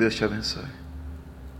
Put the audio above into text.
Deus te abençoe.